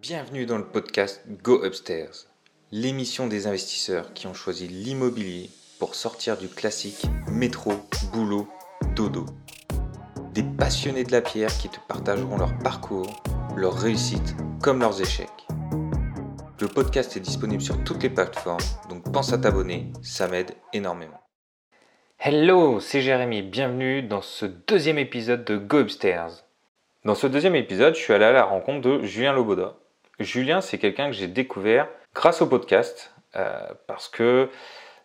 Bienvenue dans le podcast Go Upstairs, l'émission des investisseurs qui ont choisi l'immobilier pour sortir du classique métro, boulot, dodo. Des passionnés de la pierre qui te partageront leur parcours, leurs réussites comme leurs échecs. Le podcast est disponible sur toutes les plateformes, donc pense à t'abonner, ça m'aide énormément. Hello, c'est Jérémy, bienvenue dans ce deuxième épisode de Go Upstairs. Dans ce deuxième épisode, je suis allé à la rencontre de Julien Loboda. Julien, c'est quelqu'un que j'ai découvert grâce au podcast, euh, parce que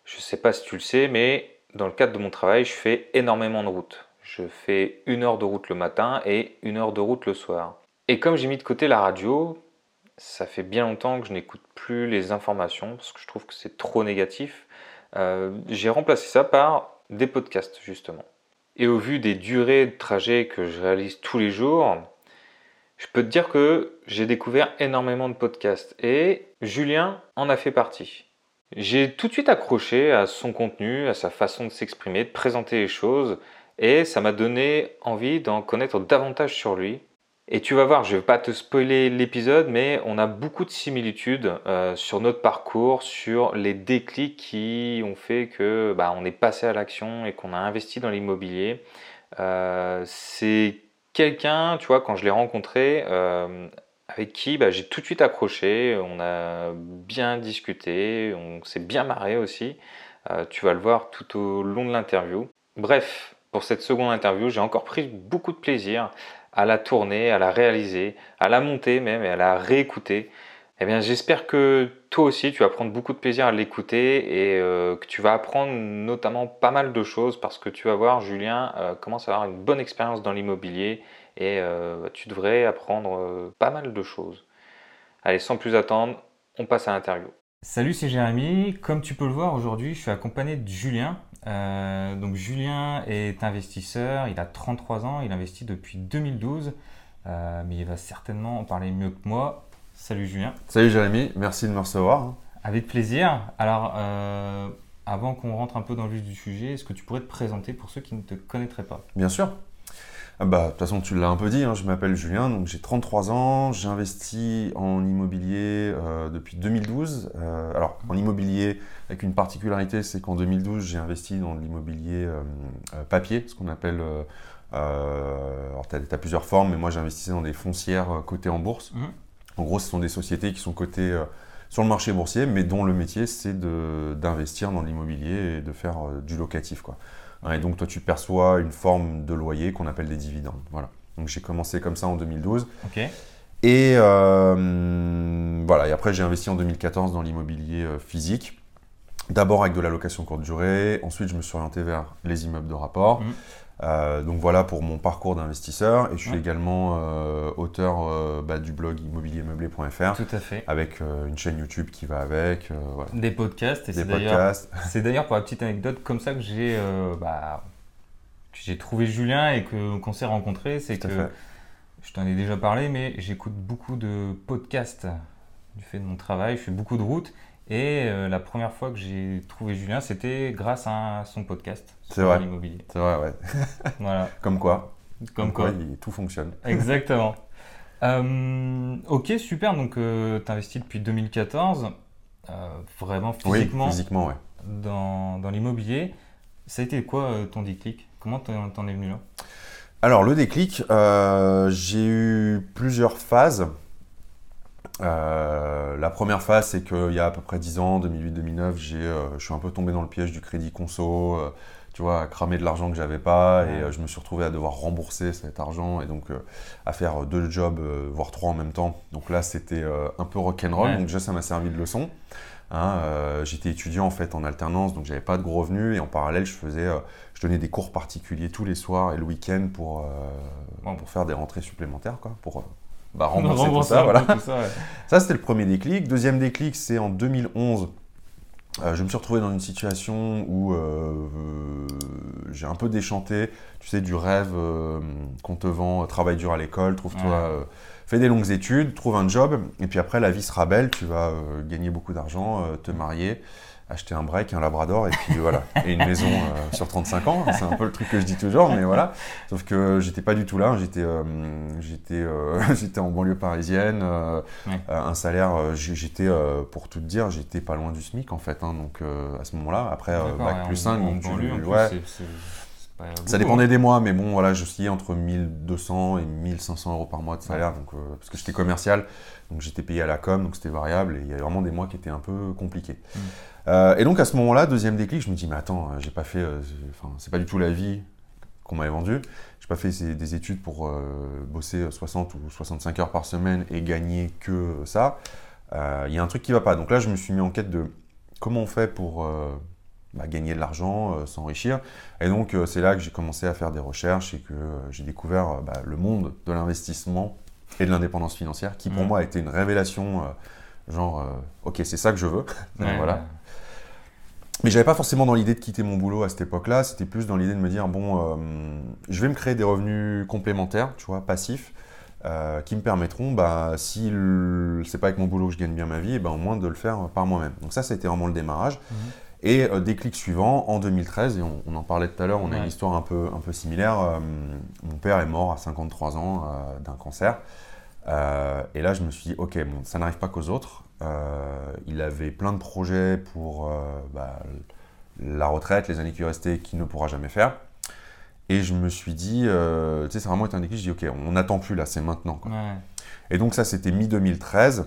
je ne sais pas si tu le sais, mais dans le cadre de mon travail, je fais énormément de route. Je fais une heure de route le matin et une heure de route le soir. Et comme j'ai mis de côté la radio, ça fait bien longtemps que je n'écoute plus les informations parce que je trouve que c'est trop négatif. Euh, j'ai remplacé ça par des podcasts justement. Et au vu des durées de trajet que je réalise tous les jours, je peux te dire que j'ai découvert énormément de podcasts et Julien en a fait partie. J'ai tout de suite accroché à son contenu, à sa façon de s'exprimer, de présenter les choses et ça m'a donné envie d'en connaître davantage sur lui. Et tu vas voir, je ne vais pas te spoiler l'épisode, mais on a beaucoup de similitudes euh, sur notre parcours, sur les déclics qui ont fait que bah, on est passé à l'action et qu'on a investi dans l'immobilier. Euh, c'est quelqu'un, tu vois, quand je l'ai rencontré, euh, avec qui bah, j'ai tout de suite accroché, on a bien discuté, on s'est bien marré aussi. Euh, tu vas le voir tout au long de l'interview. Bref, pour cette seconde interview, j'ai encore pris beaucoup de plaisir à la tourner, à la réaliser, à la monter même et à la réécouter. Eh bien, j'espère que toi aussi, tu vas prendre beaucoup de plaisir à l'écouter et euh, que tu vas apprendre notamment pas mal de choses parce que tu vas voir, Julien euh, commence à avoir une bonne expérience dans l'immobilier et euh, tu devrais apprendre pas mal de choses. Allez, sans plus attendre, on passe à l'interview. Salut, c'est Jérémy. Comme tu peux le voir aujourd'hui, je suis accompagné de Julien. donc Julien est investisseur, il a 33 ans, il investit depuis 2012, mais il va certainement en parler mieux que moi. Salut Julien. Salut Jérémy, merci de me recevoir. Avec plaisir. Alors, euh, avant qu'on rentre un peu dans le vif du sujet, est-ce que tu pourrais te présenter pour ceux qui ne te connaîtraient pas? Bien sûr. Ah bah, de toute façon, tu l'as un peu dit, hein, je m'appelle Julien, donc j'ai 33 ans, j'investis en immobilier euh, depuis 2012. Euh, alors, en immobilier, avec une particularité, c'est qu'en 2012, j'ai investi dans l'immobilier papier, ce qu'on appelle... alors, tu as, plusieurs formes, mais moi, j'investissais dans des foncières cotées en bourse. Mmh. En gros, ce sont des sociétés qui sont cotées euh, sur le marché boursier, mais dont le métier, c'est d'investir dans l'immobilier et de faire euh, du locatif. Quoi. Et donc, toi, tu perçois une forme de loyer qu'on appelle des dividendes. Voilà. Donc, j'ai commencé comme ça en 2012. Et euh, voilà. Et après, j'ai investi en 2014 dans l'immobilier physique. D'abord avec de la location courte durée. Ensuite, je me suis orienté vers les immeubles de rapport. Mmh. Euh, donc voilà pour mon parcours d'investisseur et je suis également euh, auteur euh, bah, du blog immobiliermeublé.fr. Tout à fait. Avec une chaîne YouTube qui va avec. Des podcasts. Et Des podcasts. C'est d'ailleurs pour la petite anecdote comme ça que j'ai bah, trouvé Julien et qu'on s'est rencontrés. C'est que je t'en ai déjà parlé, mais j'écoute beaucoup de podcasts du fait de mon travail. Je fais beaucoup de routes et euh, la première fois que j'ai trouvé Julien, c'était grâce à son podcast sur l'immobilier. C'est vrai, ouais. voilà. Comme quoi. Comme, quoi. tout fonctionne. Exactement. Euh, ok, super. Donc, euh, tu investis depuis 2014, vraiment physiquement, oui, physiquement ouais. dans, dans l'immobilier. Ça a été quoi ton déclic? Comment t'en es venu là? Alors, le déclic, j'ai eu plusieurs phases. Euh, la première phase, c'est qu'il y a à peu près 10 ans, 2008-2009, euh, je suis un peu tombé dans le piège du crédit conso, euh, tu vois, à cramer de l'argent que j'avais pas, et je me suis retrouvé à devoir rembourser cet argent, et donc à faire deux jobs, voire trois en même temps. Donc là, c'était un peu rock'n'roll, donc déjà ça m'a servi de leçon. Hein, j'étais étudiant en fait en alternance, donc j'avais pas de gros revenus, et en parallèle, je faisais, je donnais des cours particuliers tous les soirs et le week-end pour, pour faire des rentrées supplémentaires, quoi, pour bah, rembourser, tout ça. Voilà. ça, c'était le premier déclic. Deuxième déclic, c'est en 2011. Euh, je me suis retrouvé dans une situation où euh, j'ai un peu déchanté, tu sais, du rêve euh, qu'on te vend, travaille dur à l'école, trouve-toi, fais des longues études, trouve un job, et puis après la vie sera belle, tu vas gagner beaucoup d'argent, te marier, acheter un break, un labrador et puis voilà, et une maison euh, sur 35 ans. C'est un peu le truc que je dis toujours, mais voilà. Sauf que j'étais pas du tout là. J'étais, euh, j'étais, euh, j'étais en banlieue parisienne, un salaire. j'étais, pour tout te dire, j'étais pas loin du SMIC en fait. Hein, donc à ce moment-là, après bac plus 5, donc ouais. Ça dépendait hein. des mois, mais bon, voilà, j'oscillais entre 1200 et 1500 euros par mois de salaire, donc, parce que j'étais commercial, donc j'étais payé à la com, donc c'était variable, et il y avait vraiment des mois qui étaient un peu compliqués. Mm. Euh, et donc à ce moment-là, deuxième déclic, je me dis mais attends, euh, j'ai pas fait, euh, enfin c'est pas du tout la vie qu'on m'avait vendue. J'ai pas fait des études pour bosser 60 ou 65 heures par semaine et gagner que ça. Il y a un truc qui va pas. Donc là, je me suis mis en quête de comment on fait pour bah, gagner de l'argent, s'enrichir. Et donc c'est là que j'ai commencé à faire des recherches et que j'ai découvert bah, le monde de l'investissement et de l'indépendance financière, qui pour mmh. moi a été une révélation. genre, ok, c'est ça que je veux. voilà. Mais j'avais pas forcément dans l'idée de quitter mon boulot à cette époque-là. C'était plus dans l'idée de me dire bon, euh, je vais me créer des revenus complémentaires, tu vois, passifs, euh, qui me permettront, bah, si c'est pas avec mon boulot que je gagne bien ma vie, et ben au moins de le faire par moi-même. Donc ça, été vraiment le démarrage. Mhm. Et euh, déclic suivant, en 2013, et on, en parlait tout à l'heure, on a une histoire un peu, un peu similaire. mon père est mort à 53 ans d'un cancer. et là, je me suis dit, ok, bon, ça n'arrive pas qu'aux autres. Euh, il avait plein de projets pour euh, bah, la retraite, les années qui restaient, qu'il ne pourra jamais faire. Et je me suis dit, euh, tu sais, c'est vraiment été un déclic. Je dis, ok, on n'attend plus là, c'est maintenant. Et donc ça, c'était mi-2013.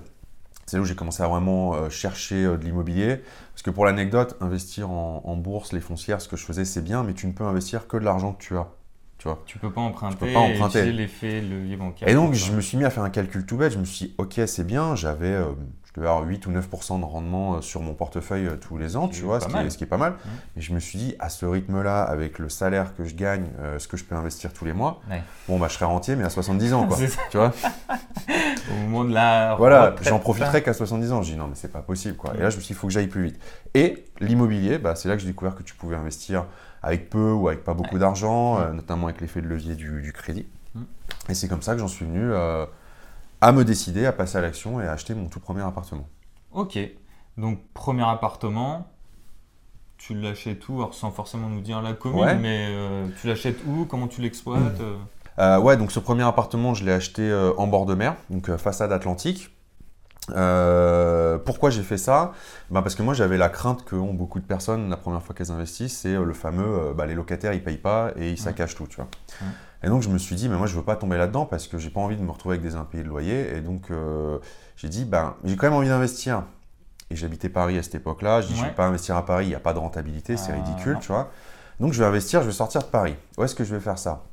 C'est là où j'ai commencé à vraiment chercher de l'immobilier. Parce que pour l'anecdote, investir en, bourse, les foncières, ce que je faisais, c'est bien, mais tu ne peux investir que de l'argent que tu as. Tu vois. Tu peux pas emprunter. Tu peux pas emprunter. l'effet levier bancaire. Et donc, je me suis mis à faire un calcul tout bête. Je me suis dit, ok, c'est bien. J'avais, avoir 8 ou 9% de rendement euh, sur mon portefeuille euh, tous les ans, tu vois, ce qui, est, ce qui, est, pas mal. Mmh. Mais je me suis dit, à ce rythme-là, avec le salaire que je gagne, euh, ce que je peux investir tous les mois, bon, bah, je serai rentier, mais à 70 ans, quoi. tu vois Au moment de la. Voilà, j'en profiterai qu'à 70 ans. Je dis, non, mais c'est pas possible, quoi. Et là, je me suis dit, il faut que j'aille plus vite. Et l'immobilier, bah, c'est là que j'ai découvert que tu pouvais investir avec peu ou avec pas beaucoup d'argent, notamment avec l'effet de levier du, crédit. Mmh. Et c'est comme ça que j'en suis venu à me décider à passer à l'action et à acheter mon tout premier appartement. Ok, donc premier appartement, tu l'achètes où? Alors sans forcément nous dire la commune, mais euh, tu l'achètes où? Comment tu l'exploites? Euh? Euh, Ouais, donc ce premier appartement, je l'ai acheté en bord de mer, donc façade atlantique. pourquoi j'ai fait ça? Bah Parce que moi j'avais la crainte que ont beaucoup de personnes la première fois qu'elles investissent, c'est le fameux bah, les locataires ils payent pas et ils saccagent tout. Tu vois. Et donc je me suis dit, mais moi je veux pas tomber là-dedans parce que j'ai pas envie de me retrouver avec des impayés de loyer. Et donc euh, j'ai dit, ben j'ai quand même envie d'investir. Et j'habitais Paris à cette époque-là. Je dis, je vais pas investir à Paris, il n'y a pas de rentabilité, c'est ah, ridicule, tu vois. Donc je vais investir, je vais sortir de Paris. Où est-ce que je vais faire ça?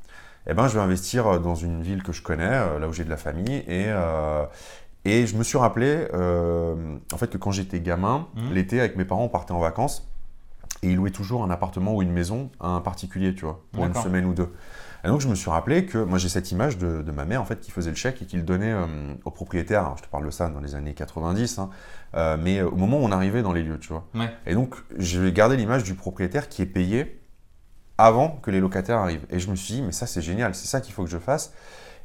Eh ben je vais investir euh, dans une ville que je connais, euh, là où j'ai de la famille. Et, et je me suis rappelé, en fait, que quand j'étais gamin, mmh. l'été, avec mes parents, on partait en vacances. Et ils louaient toujours un appartement ou une maison à un particulier, tu vois, pour une semaine ou deux. Et donc je me suis rappelé que moi j'ai cette image de, ma mère en fait qui faisait le chèque et qui le donnait euh, au propriétaire. Alors, je te parle de ça dans les années 90, hein, euh, mais au moment où on arrivait dans les lieux, tu vois. Et donc je vais garder l'image du propriétaire qui est payé avant que les locataires arrivent. Et je me suis dit mais ça c'est génial, c'est ça qu'il faut que je fasse.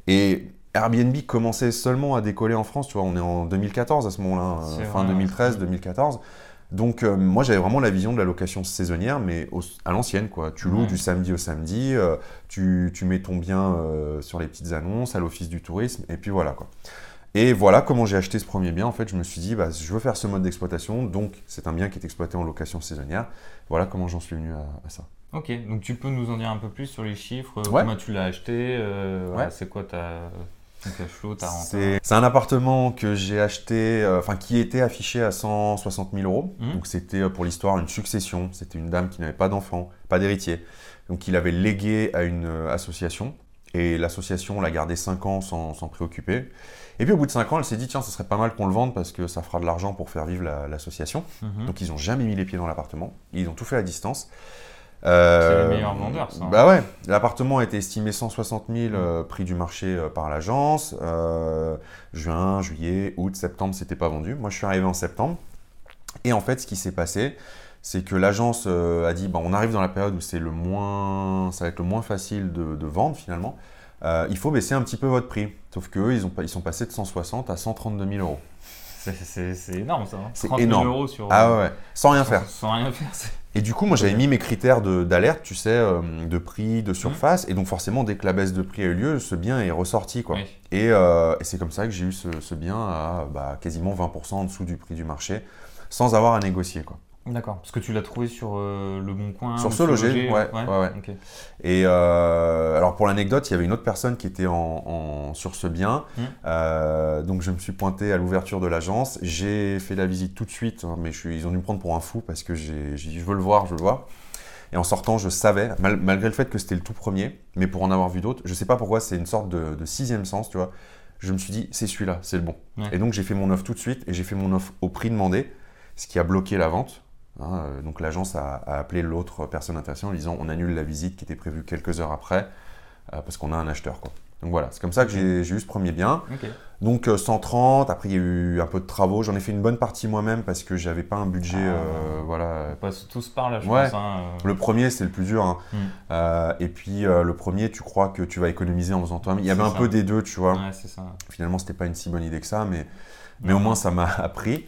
Et Airbnb commençait seulement à décoller en France, tu vois, on est en 2014 à ce moment-là, euh, fin 2013, 2014. Donc euh, moi j'avais vraiment la vision de la location saisonnière, mais à l'ancienne quoi. Tu loues du samedi au samedi, euh, tu, mets ton bien euh, sur les petites annonces à l'office du tourisme, et puis voilà quoi. Et voilà comment j'ai acheté ce premier bien. En fait, je me suis dit, bah, je veux faire ce mode d'exploitation, donc c'est un bien qui est exploité en location saisonnière. Voilà comment j'en suis venu à, ça. Ok, donc tu peux nous en dire un peu plus sur les chiffres, comment tu l'as acheté, c'est quoi ta c'est un appartement que j'ai acheté, euh, enfin qui était affiché à 160 000 euros. Mmh. Donc c'était euh, pour l'histoire une succession. C'était une dame qui n'avait pas d'enfant, pas d'héritier. Donc il avait légué à une euh, association. Et l'association l'a gardé 5 ans sans s'en préoccuper. Et puis au bout de 5 ans, elle s'est dit tiens, ce serait pas mal qu'on le vende parce que ça fera de l'argent pour faire vivre l'association. Mmh. Donc ils n'ont jamais mis les pieds dans l'appartement. Ils ont tout fait à distance. Euh, c'est les meilleurs vendeurs, ça. Bah ouais, l'appartement a été estimé 160 000 euh, prix du marché euh, par l'agence. juin, juillet, août, septembre, c'était pas vendu. Moi, je suis arrivé en septembre. Et en fait, ce qui s'est passé, c'est que l'agence a dit bon, on arrive dans la période où c'est le moins, ça va être le moins facile de, vendre finalement. il faut baisser un petit peu votre prix. Sauf qu'eux, ils, ils sont passés de 160 à 132 000 euros. C'est énorme ça. Hein. C'est 30 000 énorme. euros sur. Ah ouais, ouais. Sans rien sans, faire. Sans rien faire. Et du coup, moi, j'avais mis mes critères de- d'alerte, tu sais, euh, de prix, de surface. Et donc, forcément, dès que la baisse de prix a eu lieu, ce bien est ressorti, quoi. Oui. Et, euh, et c'est comme ça que j'ai eu ce, ce bien à bah, quasiment 20% en dessous du prix du marché, sans avoir à négocier, quoi. D'accord. Parce que tu l'as trouvé sur euh, le Bon Coin. Sur ou Se Loger, ouais, ouais, ouais. ok. Et euh, alors pour l'anecdote, il y avait une autre personne qui était en, en- sur ce bien. Mm. Euh, donc je me suis pointé à l'ouverture de l'agence. J'ai fait la visite tout de suite, hein, mais je suis- ils ont dû me prendre pour un fou parce que j'ai dit je veux le voir, je veux le voir. Et en sortant, je savais, mal- malgré le fait que c'était le tout premier, mais pour en avoir vu d'autres, je sais pas pourquoi, c'est une sorte de, de sixième sens, tu vois. Je me suis dit c'est celui-là, c'est le bon. Et donc j'ai fait mon offre tout de suite et j'ai fait mon offre au prix demandé, ce qui a bloqué la vente. Hein, euh, donc l'agence a, a appelé l'autre personne intéressée en lui disant on annule la visite qui était prévue quelques heures après euh, parce qu'on a un acheteur. Quoi. Donc voilà, c'est comme ça que j'ai j'ai eu ce premier bien. Donc euh, 130, après il y a eu un peu de travaux, j'en ai fait une bonne partie moi-même parce que j'avais pas un budget. Ah. euh, voilà. On passe tous par là, je Ouais. pense. hein. Le premier c'est le plus dur. hein. Mm. Euh, et puis le premier, tu crois que tu vas économiser en faisant toi-même. Il y avait C'est un ça. peu des deux, tu vois. Ouais, c'est ça. Finalement, c'était pas une si bonne idée que ça, mais, mais au moins ça m'a appris.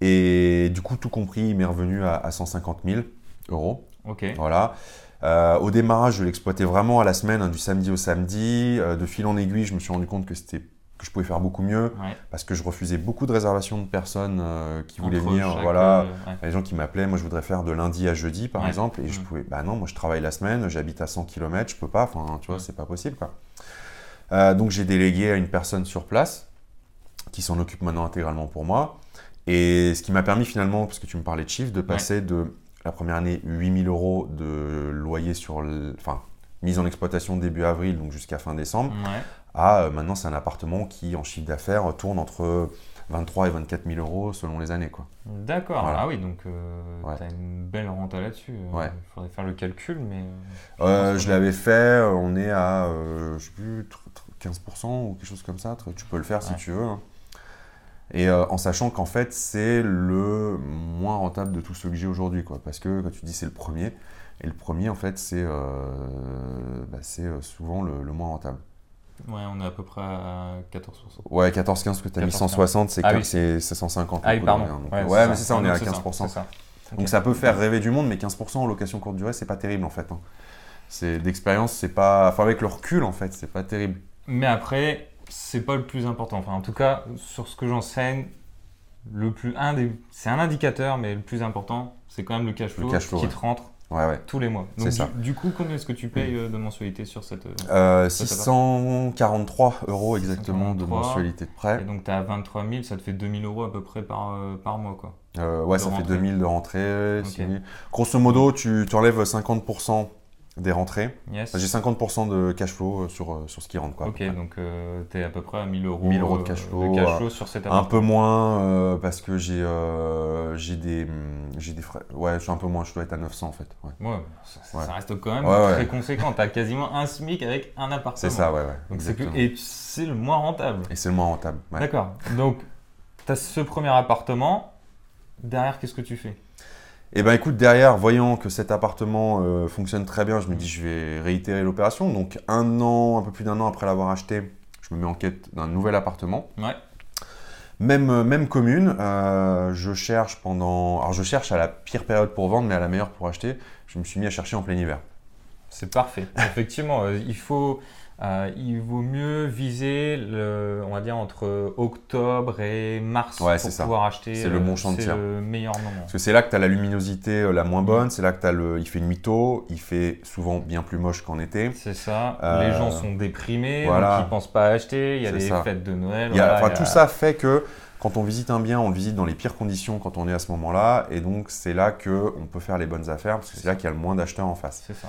Et du coup, tout compris, il m'est revenu à, à 150 000 euros. Ok. Voilà. Euh, au démarrage, je l'exploitais vraiment à la semaine, hein, du samedi au samedi. Euh, de fil en aiguille, je me suis rendu compte que c'était que je pouvais faire beaucoup mieux Ouais. parce que je refusais beaucoup de réservations de personnes euh, qui voulaient Entre venir. Voilà. ouais. Les gens qui m'appelaient, moi je voudrais faire de lundi à jeudi par Ouais. exemple, et je Mm. pouvais, bah non, moi je travaille la semaine, j'habite à 100 km, je peux pas, enfin tu vois, Mm. c'est pas possible quoi. Euh, donc j'ai délégué à une personne sur place qui s'en occupe maintenant intégralement pour moi, et ce qui m'a permis finalement, parce que tu me parlais de chiffres, de passer de la première année 8000 euros de loyer sur, le- enfin mise en exploitation début avril, donc jusqu'à fin décembre, Ouais. à euh, maintenant c'est un appartement qui en chiffre d'affaires tourne entre 23 et 24 000 euros selon les années quoi. D'accord. Voilà. Ah oui, donc euh, Ouais. t'as une belle renta là-dessus. Euh, Ouais. Il faudrait faire le calcul, mais. euh, je l'avais fait, on est à, je sais plus, tr- tr- 15% ou quelque chose comme ça. Tu peux le faire si tu veux. hein. Et euh, en sachant qu'en fait, c'est le moins rentable de tous ceux que j'ai aujourd'hui. quoi. Parce que quand tu dis c'est le premier, et le premier, en fait, c'est euh, bah, c'est, euh, souvent le, le moins rentable. Ouais, on est à peu près à 14%. Ouais, 14-15 que tu as mis 14-15. 160, c'est Ah que- oui. c'est c'est 150. Ah oui, pardon. Donc, Ouais, mais c'est ça, on est à c'est ça, 15%. c'est ça. Donc ça peut faire rêver du monde, mais 15% en location courte durée, c'est pas terrible en fait. hein. C'est d'expérience, c'est pas. Enfin, avec le recul en fait, c'est pas terrible. Mais après, c'est pas le plus important. Enfin, en tout cas, sur ce que j'enseigne, le plus un des, c'est un indicateur, mais le plus important, c'est quand même le cash flow, cash flow, qui ouais. te rentre Ouais, ouais. tous les mois. C'est Donc, ça. Du, du coup, combien est-ce que tu payes euh, de mensualité sur cette euh, Euh, Ça, ça 643 euros exactement de 643. mensualité de prêt. Et donc, tu as 23 000, ça te fait 2000 euros à peu près par, euh, par mois, quoi. Euh, ouais, ça fait rentrée. 2000 de rentrée. Ok. 6000. Grosso modo, tu, tu enlèves 50% des rentrées. Yes. J'ai 50% de cash flow euh, sur, euh, sur ce qui rentre. Quoi, Ok, donc tu es à peu près à 1000 euros, 1000 euros de euh, cash flow, de cash euh, flow sur cet Un appart. peu moins euh, parce que j'ai euh, j'ai des, des frais. Ouais, je suis un peu moins, je dois être à 900 en fait. Ouais. Ouais, ça, ça- Ouais. ça reste quand même Ouais, très conséquent. Tu as quasiment un SMIC avec un appartement. C'est ça, ouais, ouais. Donc plus... Et c'est le moins rentable. Et c'est le moins rentable. D'accord. Donc, tu as ce premier appartement. Derrière, qu'est-ce que tu fais? Et ben écoute, derrière, voyant que cet appartement euh, fonctionne très bien, je me dis je vais réitérer l'opération. Donc un an, un peu plus d'un an après l'avoir acheté, je me mets en quête d'un nouvel appartement. Ouais. Même, euh, même commune, euh, je cherche pendant... Alors je cherche à la pire période pour vendre, mais à la meilleure pour acheter. Je me suis mis à chercher en plein hiver. C'est parfait. Effectivement, il faut, euh, il vaut mieux viser, le, on va dire entre octobre et mars Ouais, pour ça. pouvoir acheter. C'est le bon euh, champ de C'est tir. le meilleur moment. Parce que c'est là que tu as la luminosité euh, la moins Mm. bonne, c'est là que tu le... il fait nuit tôt, il fait souvent bien plus moche qu'en été. C'est ça. Euh, Les gens sont déprimés, voilà. donc ils pensent pas à acheter. Il y a ça. fêtes de Noël. Il y a- voilà, enfin, il y a- Tout ça fait que quand on visite un bien, on le visite dans les pires conditions quand on est à ce moment-là. Et donc, c'est là qu'on peut faire les bonnes affaires parce que c'est là qu'il y a le moins d'acheteurs en face. C'est ça.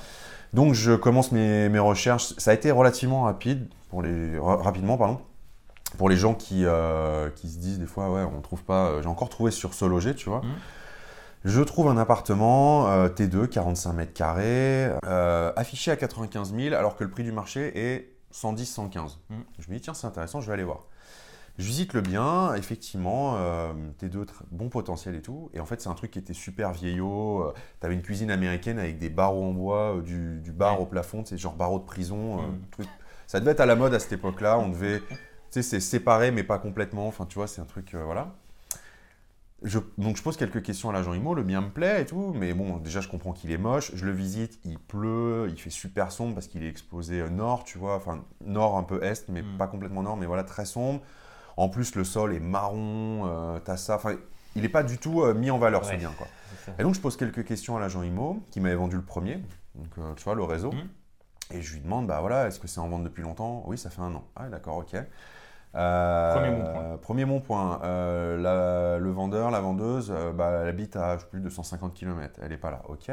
Donc, je commence mes, mes recherches. Ça a été relativement rapide, pour les, ra- rapidement, pardon. Pour les gens qui, euh, qui se disent des fois, ouais, on trouve pas. euh, J'ai encore trouvé sur ce loger, tu vois. Mhm. Je trouve un appartement euh, T2, 45 mètres carrés, euh, affiché à 95 000, alors que le prix du marché est 110, 115. Mhm. Je me dis, tiens, c'est intéressant, je vais aller voir. Je visite le bien, effectivement, euh, T2, tr- bon potentiel et tout. Et en fait, c'est un truc qui était super vieillot. tu avais une cuisine américaine avec des barreaux en bois, euh, du, du bar Ouais. au plafond, c'est genre barreaux de prison. euh, truc. Ça devait être à la mode à cette époque-là. On devait, tu sais, c'est séparé, mais pas complètement. Enfin, tu vois, c'est un truc, euh, voilà. je, donc je pose quelques questions à l'agent IMO, le bien me plaît et tout, mais bon, déjà je comprends qu'il est moche, je le visite, il pleut, il fait super sombre parce qu'il est exposé euh, nord, tu vois, enfin nord un peu est, mais Mm. pas complètement nord, mais voilà, très sombre. En plus, le sol est marron, euh, t'as ça, enfin, il n'est pas du tout euh, mis en valeur ce bien, quoi. Et donc je pose quelques questions à l'agent IMO, qui m'avait vendu le premier, donc euh, tu vois, le réseau. Mm. Et je lui demande, bah voilà, est-ce que c'est en vente depuis longtemps? Oui, ça fait un an. Ah, d'accord, ok. Euh, Premier bon point. Premier bon point. Euh, la- le vendeur, la vendeuse, euh, bah, elle habite à plus de 150 km. Elle n'est pas là, ok.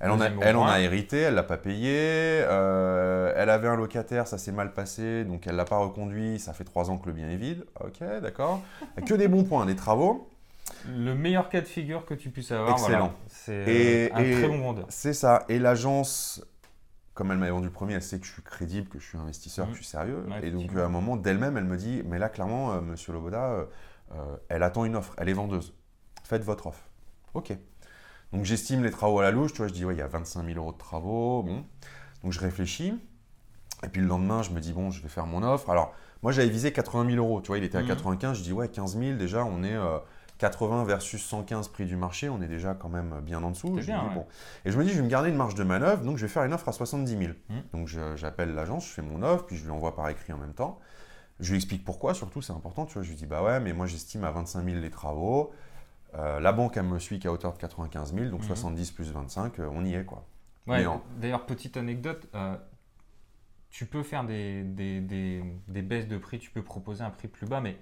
Elle, en a, bon elle en a hérité, elle l'a pas payé. Elle avait un locataire, ça s'est mal passé, donc elle l'a pas reconduit. Ça fait trois ans que le bien est vide. Ok, d'accord. Que des bons points, des travaux. Le meilleur cas de figure que tu puisses avoir. Excellent. voilà. C'est un et- très bon vendeur. C'est ça. Et l'agence, comme elle m'avait vendu le premier, elle sait que je suis crédible, que je suis investisseur, Mhm. que je suis sérieux. Ouais, et donc, à un moment, d'elle-même, elle me dit Mais là, clairement, euh, monsieur Loboda, euh, euh, elle attend une offre. Elle est vendeuse. Faites votre offre. Ok. Donc, j'estime les travaux à la louche. Tu vois, je dis Ouais, il y a 25 000 euros de travaux. Bon. Donc, je réfléchis. Et puis, le lendemain, je me dis Bon, je vais faire mon offre. Alors, moi, j'avais visé 80 000 euros. Tu vois, il était à Mhm. 95. Je dis Ouais, 15 000, déjà, on est. euh, 80 versus 115 prix du marché, on est déjà quand même bien en dessous. C'est Je bien, dis, ouais. bon, et je me dis, je vais me garder une marge de manœuvre, donc je vais faire une offre à 70 000. Mhm. Donc j'appelle l'agence, je fais mon offre, puis je lui envoie par écrit en même temps. Je lui explique pourquoi, surtout, c'est important. Tu vois, je lui dis, bah ouais, mais moi j'estime à 25 000 les travaux. Euh, la banque, elle me suit qu'à hauteur de 95 000, donc Mhm. 70 plus 25, euh, on y est, quoi. Ouais, D'ailleurs, petite anecdote, euh, tu peux faire des, des, des- des baisses de prix, tu peux proposer un prix plus bas, mais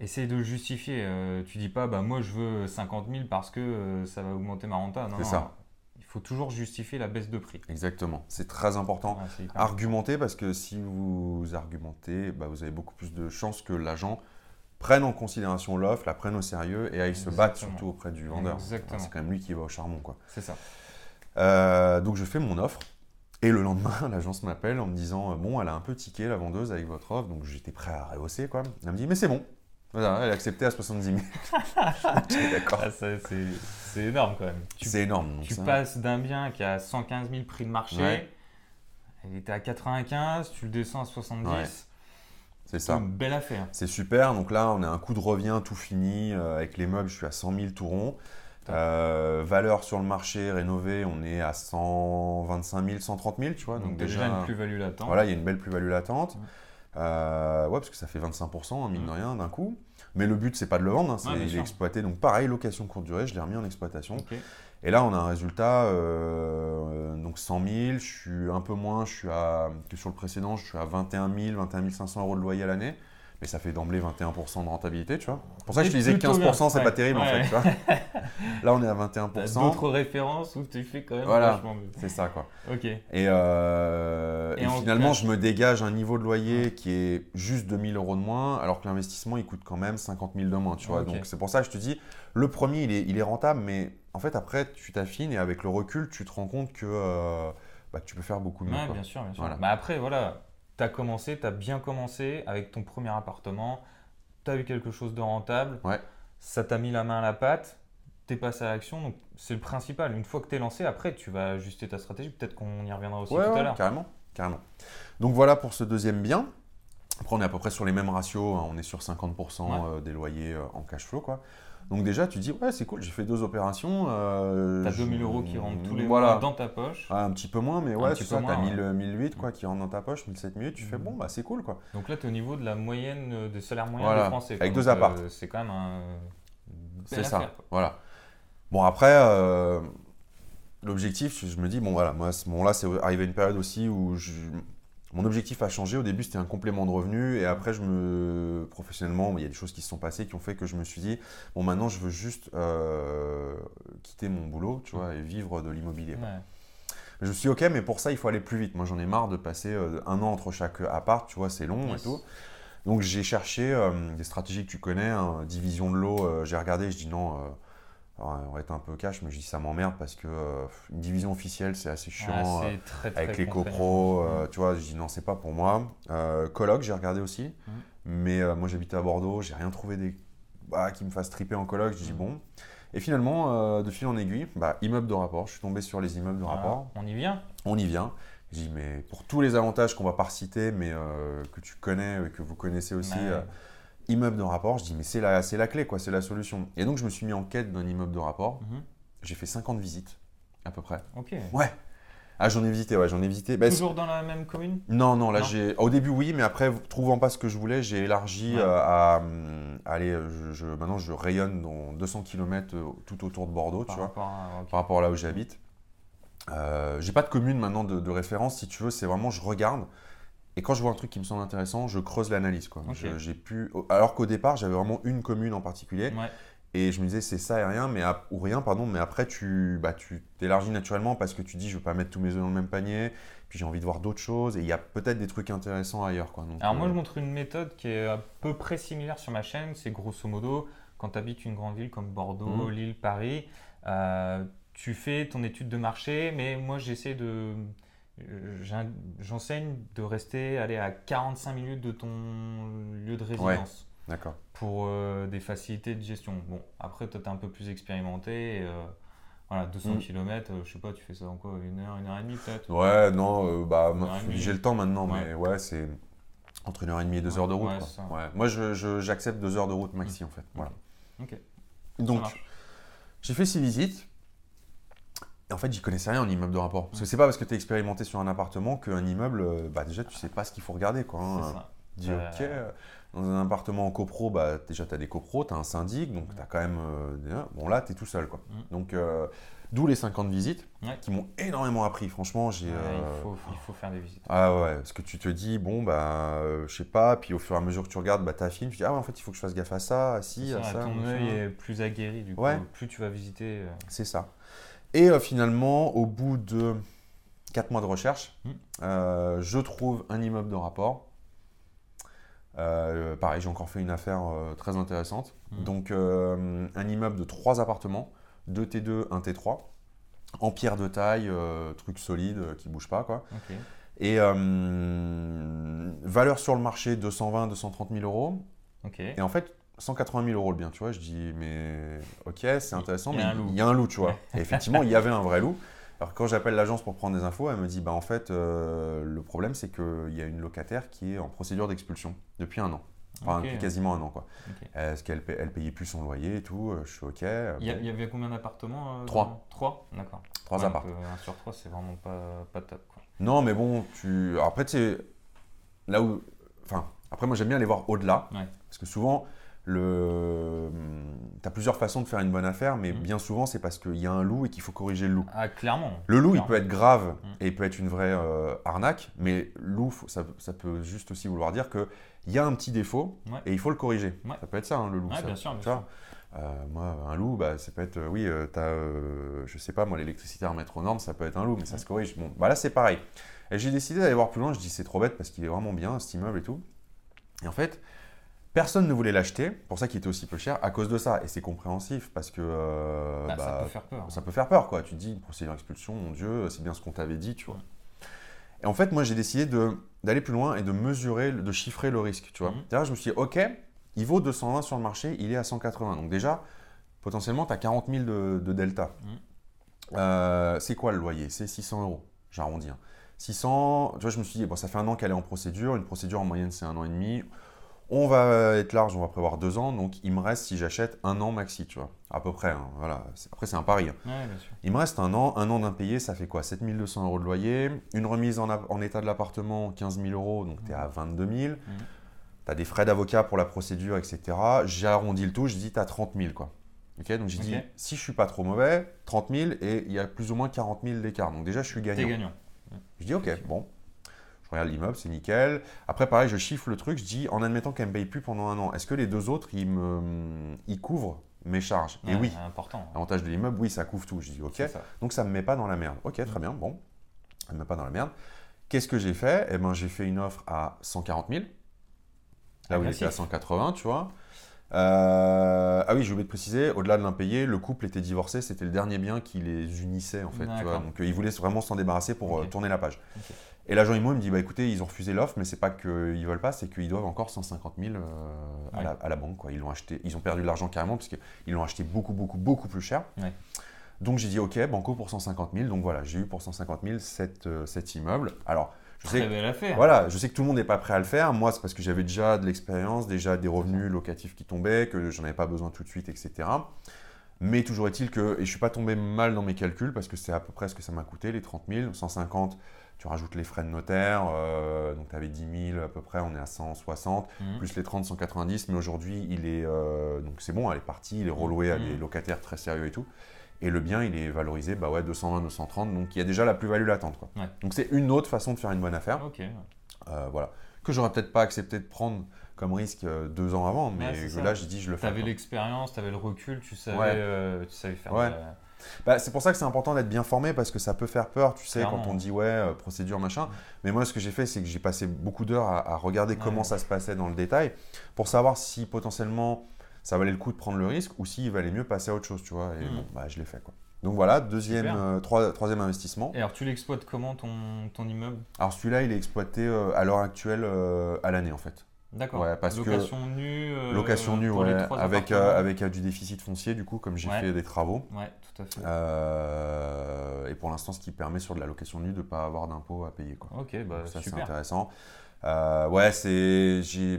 essaye de le justifier. Euh, tu dis pas, bah, moi je veux 50 000 parce que euh, ça va augmenter ma renta. Non, C'est non, ça. Il faut toujours justifier la baisse de prix. Exactement. C'est très important. Ouais, Argumentez, parce que si vous argumentez, bah, vous avez beaucoup plus de chances que l'agent prenne en considération l'offre, la prenne au sérieux et aille se battre surtout auprès du vendeur. Exactement. C'est quand même lui qui va au charbon, quoi. C'est ça. Euh, donc je fais mon offre. Et le lendemain, l'agence m'appelle en me disant euh, Bon, elle a un peu tiqué la vendeuse avec votre offre, donc j'étais prêt à rehausser. Quoi. Elle me dit Mais c'est bon. Voilà, elle a accepté à 70 000. Ok, d'accord. Ah, c'est c'est énorme quand même. Tu, C'est énorme. tu ça. passes d'un bien qui a 115 000 prix de marché, Ouais. elle était à 95, tu le descends à 70. Ouais, C'est ça. une belle affaire. C'est super. Donc là, on a un coût de revient tout fini. euh, avec les meubles, je suis à 100 000 tout rond. Euh, valeur sur le marché rénové, on est à 125 000, 130 000, tu vois. Donc, déjà, une plus-value latente. Voilà, il y a une belle plus-value latente. Ouais. Euh, ouais, parce que ça fait 25%, hein, mine Mm. de rien, d'un coup. Mais le but, c'est pas de le vendre, hein, c'est Ouais, il est exploité. Donc pareil, location courte durée, je l'ai remis en exploitation. Ok. Et là, on a un résultat, euh, donc 100 000, je suis un peu moins, je suis à, que sur le précédent, je suis à 21 000, 21 500 euros de loyer à l'année. Mais ça fait d'emblée 21% de rentabilité, tu vois. Pour ça que je te disais que plutôt 15%, bien. c'est Ouais. pas terrible, en fait, tu vois. Là, on est à T'as 21%. d'autres références où tu fais quand même Voilà. C'est ça, quoi. Ok. Et, euh, Et et en finalement, cas- je me dégage un niveau de loyer qui est juste 2000 euros de moins, alors que l'investissement, il coûte quand même 50 000 de moins, tu vois. Donc, c'est pour ça que je te dis, le premier, il est, il est rentable, mais en fait, après, tu t'affines et avec le recul, tu te rends compte que, euh, bah, tu peux faire beaucoup mieux. Ouais, quoi. bien sûr, bien sûr. Voilà. Bah après, voilà, tu as commencé, tu as bien commencé avec ton premier appartement, tu as eu quelque chose de rentable, Ouais. ça t'a mis la main à la pâte, tu es passé à l'action, donc c'est le principal. Une fois que tu es lancé, après, tu vas ajuster ta stratégie. Peut-être qu'on y reviendra aussi Ouais, tout ouais, à l'heure. carrément, carrément. Donc voilà pour ce deuxième bien. Après, on est à peu près sur les mêmes ratios. hein. On est sur 50% Ouais. euh, des loyers euh, en cash flow, quoi. Donc déjà, tu dis, ouais, c'est cool, j'ai fait deux opérations. Euh, Tu as je- 2000 euros qui rentrent tous les voilà. mois dans ta poche. Ah, un petit peu moins, mais ouais, peu ça, t'as ouais. 1000, 1008 quoi, qui rentrent dans ta poche, 1007 tu fais bon, bah c'est cool quoi. Donc là, tu es au niveau de la moyenne euh, des salaires moyens Voilà, des Français. avec deux apparts. euh, c'est quand même un. C'est ça, quoi. voilà. Bon, après, euh, l'objectif, je me dis, bon voilà, moi, à ce moment-là, c'est arrivé une période aussi où je- mon objectif a changé. Au début, c'était un complément de revenu, et après, je me, professionnellement, il y a des choses qui se sont passées qui ont fait que je me suis dit, bon, maintenant, je veux juste euh, quitter mon boulot, tu vois, et vivre de l'immobilier. Ouais. Je me suis dit, ok, mais pour ça, il faut aller plus vite. Moi, j'en ai marre de passer euh, un an entre chaque appart, tu vois, c'est long Yes. et tout. Donc, j'ai cherché euh, des stratégies que tu connais, hein, division de l'eau. j'ai regardé, je dis non, alors, on va être un peu cash, mais je dis ça m'emmerde parce que euh, une division officielle, c'est assez chiant. Ah, euh, c'est très, très avec les copros, euh, tu vois, je dis non, c'est pas pour moi. Euh, coloc, j'ai regardé aussi, Mhm. mais moi j'habitais à Bordeaux, j'ai rien trouvé des... bah, qui me fasse triper en coloc. Je dis Mhm. bon. Et finalement, de fil en aiguille, bah, immeuble de rapport. Je suis tombé sur les immeubles de Voilà. rapport. On y vient? On y vient. Je dis mais pour tous les avantages qu'on va pas citer, mais que tu connais, euh, que vous connaissez aussi. Euh, immeuble de rapport, je dis mais c'est la, c'est la clé, quoi, c'est la solution. Et donc je me suis mis en quête d'un immeuble de rapport. Mhm. J'ai fait 50 visites, à peu près. Ok. Ouais. Ah, j'en ai visité, ouais, j'en ai visité. Bah, Toujours dans la même commune? Non, non, là j'ai. Au début, oui, mais après, trouvant pas ce que je voulais, j'ai élargi Ouais. euh, à. hum, Allez, je, je- maintenant je rayonne dans 200 km tout autour de Bordeaux, par tu vois, à- par rapport à là où j'habite. Euh, j'ai pas de commune maintenant de, de référence, si tu veux, c'est vraiment je regarde. Et quand je vois un truc qui me semble intéressant, je creuse l'analyse. quoi. J'ai pu, alors qu'au départ, j'avais vraiment une commune en particulier. Ouais. Et je me disais, c'est ça et rien, mais ou rien, pardon, mais après, tu bah, tu t'élargis naturellement parce que tu dis, je veux pas mettre tous mes œufs dans le même panier, puis j'ai envie de voir d'autres choses, et il y a peut-être des trucs intéressants ailleurs. Quoi. Donc, Alors moi, euh, je montre une méthode qui est à peu près similaire sur ma chaîne. C'est grosso modo, quand tu habites une grande ville comme Bordeaux, Mhm. Lille, Paris, euh, tu fais ton étude de marché, mais moi, j'essaie de... euh, j'en- J'enseigne de rester aller à 45 minutes de ton lieu de résidence D'accord. pour euh, des facilités de gestion. Bon, après, toi, tu es un peu plus expérimenté. et, euh, voilà, 200 Mhm. km, je sais pas, tu fais ça en quoi Une heure, une heure et demie peut-être? Ouais, non, euh, bah, j'ai le temps maintenant, Ouais. mais ouais, c'est entre une heure et demie et deux heures de route. Ouais, quoi. Moi, je- je- j'accepte deux heures de route maxi, en fait. Voilà. Ok. Donc, j'ai fait six visites. Et en fait, j'y connaissais rien en immeuble de rapport. Parce que c'est pas parce que tu es expérimenté sur un appartement qu'un immeuble, euh, bah, déjà, tu sais pas ce qu'il faut regarder. Quoi, hein. Ça. Dis, Euh, ok, euh, dans un appartement en copro, bah, déjà, tu as des copros, tu as un syndic, donc tu as quand même. euh, des- bon, là, tu es tout seul. Quoi. Mm. Donc, euh, d'où les 50 visites Ouais. qui m'ont énormément appris. Franchement, j'ai. Ouais, il, faut, il faut faire des visites. Ah ouais, parce que tu te dis, bon, bah, je sais pas, puis au fur et à mesure que tu regardes, bah, ta film, tu dis, ah en fait, il faut que je fasse gaffe à ça, à ci, à ça, ton œil est plus aguerri, du coup, Ouais. plus tu vas visiter. C'est ça. Et euh, finalement, au bout de 4 mois de recherche, Mm. euh, je trouve un immeuble de rapport. Euh, pareil, j'ai encore fait une affaire très intéressante. Mm. Donc, un immeuble de 3 appartements, 2 T2, 1 T3, en pierre de taille, truc solide qui bouge pas, quoi. Et valeur sur le marché 220, 230 000 euros. Et en fait, 180 000 euros le bien, tu vois. Je dis, mais ok, c'est intéressant, mais il y a un loup, tu vois. Et effectivement, il y avait un vrai loup. Alors quand j'appelle l'agence pour prendre des infos, elle me dit, bah en fait, euh, le problème, c'est qu'il y a une locataire qui est en procédure d'expulsion depuis un an. Enfin, depuis quasiment un an, quoi. Est-ce qu'elle paye- elle payait plus son loyer et tout? Euh, Je suis ok. euh, Il y, bon. avait combien d'appartements euh, Trois. Trois? D'accord. Trois Ouais, euh, un sur trois, c'est vraiment pas, pas top. Quoi. Non, mais bon, tu. Après, tu sais, là où. Enfin, après, moi, j'aime bien aller voir au-delà. Ouais. Parce que souvent, le... tu as plusieurs façons de faire une bonne affaire, mais Mm. bien souvent, c'est parce qu'il y a un loup et qu'il faut corriger le loup. Ah, clairement. Le loup, il peut être grave Mm. et il peut être une vraie euh, arnaque, mais loup, ça, ça peut juste aussi vouloir dire qu'il y a un petit défaut Ouais. et il faut le corriger. Ouais. Ça peut être ça, hein, le loup. Ouais, ça. bien sûr, bien Tu vois Euh, moi, un loup, bah, ça peut être, euh, oui, euh, t'as, euh, je sais pas, moi, l'électricité à remettre aux normes, ça peut être un loup, mais ça se corrige. Bon, bah là, c'est pareil. Et j'ai décidé d'aller voir plus loin. Je dis, c'est trop bête parce qu'il est vraiment bien, cet immeuble et tout. Et en fait, personne ne voulait l'acheter, pour ça qu'il était aussi peu cher, à cause de ça. Et c'est compréhensif parce que euh, Bah, ça bah, peut faire peur. ça peut faire peur, quoi. Tu te dis, une procédure d'expulsion, mon Dieu, c'est bien ce qu'on t'avait dit, tu vois. Et en fait, moi, j'ai décidé d'aller plus loin et de mesurer, de chiffrer le risque, tu vois. Mhm. C'est-à-dire, je me suis dit, OK, il vaut 220 sur le marché, il est à 180. Donc déjà, potentiellement, tu as 40 000 de, de delta. Mhm. Euh, c'est quoi le loyer? C'est 600 euros, j'arrondis. hein. 600, tu vois, je me suis dit, bon, ça fait un an qu'elle est en procédure. Une procédure en moyenne, c'est un an et demi. On va être large, on va prévoir deux ans. Donc, il me reste, si j'achète, un an maxi, tu vois. À peu près. hein, voilà. Après, c'est un pari. hein. Ouais, bien sûr. Il me reste un an, un an d'impayé, ça fait quoi? 7200 euros de loyer, une remise en, en état de l'appartement, 15 000 euros, donc tu es à 22 000. Tu as des frais d'avocat pour la procédure, etc. J'ai arrondi le tout, je dis tu as 30 000. Quoi. Donc j'ai Ok. dit, si je suis pas trop mauvais, 30 000 et il y a plus ou moins 40 000 d'écart. Donc déjà, je suis T'es gagnant. gagnant. Je dis, ok, bon. Je regarde l'immeuble, c'est nickel. Après, pareil, je chiffre le truc, je dis, en admettant qu'elle ne me paye plus pendant un an, est-ce que les deux autres, ils, me, ils couvrent mes charges? Et oui, Important. l'avantage de l'immeuble, oui, ça couvre tout. Je dis, ok. Ça. Donc ça ne me met pas dans la merde. Ok, très bien, bon. Ça ne me met pas dans la merde. Qu'est-ce que j'ai fait? Eh ben, j'ai fait une offre à 140 000. Là où il était à Agressif. 180, tu vois. Euh, ah oui, j'ai oublié de préciser, au-delà de l'impayé, le couple était divorcé, c'était le dernier bien qui les unissait en fait. Tu vois, D'accord. donc euh, ils voulaient vraiment s'en débarrasser pour euh, tourner la page. Et l'agent IMO il me dit bah écoutez, ils ont refusé l'offre, mais c'est pas qu'ils veulent pas, c'est qu'ils doivent encore 150 000 euh, à, Ouais. la, à la banque. Quoi. Ils l'ont acheté, ils ont perdu de l'argent carrément parce qu'ils l'ont acheté beaucoup, beaucoup, beaucoup plus cher. Ouais. Donc j'ai dit ok, banco pour 150 000. Donc voilà, j'ai eu pour 150 000 cet, euh, cet immeuble. Alors Je Très sais, belle voilà, je sais que tout le monde n'est pas prêt à le faire. Moi, c'est parce que j'avais déjà de l'expérience, déjà des revenus locatifs qui tombaient, que j'en avais pas besoin tout de suite, etc. Mais toujours est-il que, et je suis pas tombé mal dans mes calculs parce que c'est à peu près ce que ça m'a coûté, les 30 000, 150, tu rajoutes les frais de notaire, euh, donc tu avais 10 000 à peu près, on est à 160, Mhm. plus les 30, 190, mais aujourd'hui, il est, euh, donc c'est bon, elle est partie, il est reloué à des Mhm. locataires très sérieux et tout. Et le bien, il est valorisé, bah ouais, 220, 230, donc il y a déjà la plus-value latente, quoi. Ouais. Donc c'est une autre façon de faire une bonne affaire. Euh, voilà. Que j'aurais peut-être pas accepté de prendre comme risque deux ans avant, mais Ouais, là, j'ai dit, je le fais. T'avais quoi. l'expérience, t'avais le recul, tu savais, Ouais. tu savais faire. Ouais. de la- Bah, c'est pour ça que c'est important d'être bien formé parce que ça peut faire peur, tu sais, Clairement. quand on dit ouais, euh, procédure, machin. Mais moi, ce que j'ai fait, c'est que j'ai passé beaucoup d'heures à, à regarder Ouais. comment ça se passait dans le détail pour savoir si potentiellement ça valait le coup de prendre le risque ou s'il valait mieux passer à autre chose, tu vois. Et Mhm. bon, bah, je l'ai fait, quoi. Donc voilà, deuxième, euh, troi- troisième investissement. Et alors, tu l'exploites comment ton, ton immeuble? Alors celui-là, il est exploité euh, à l'heure actuelle à l'année, en fait. D'accord. Ouais, parce que- Location nue. euh, Location nue, ouais, avec, euh, avec euh, du déficit foncier, du coup, comme j'ai Ouais. fait des travaux. Ouais, tout à fait. Et pour l'instant, ce qui permet sur de la location nue de ne pas avoir d'impôt à payer. Quoi. Ok, bah Donc ça, c'est intéressant. Ouais, c'est, j'ai,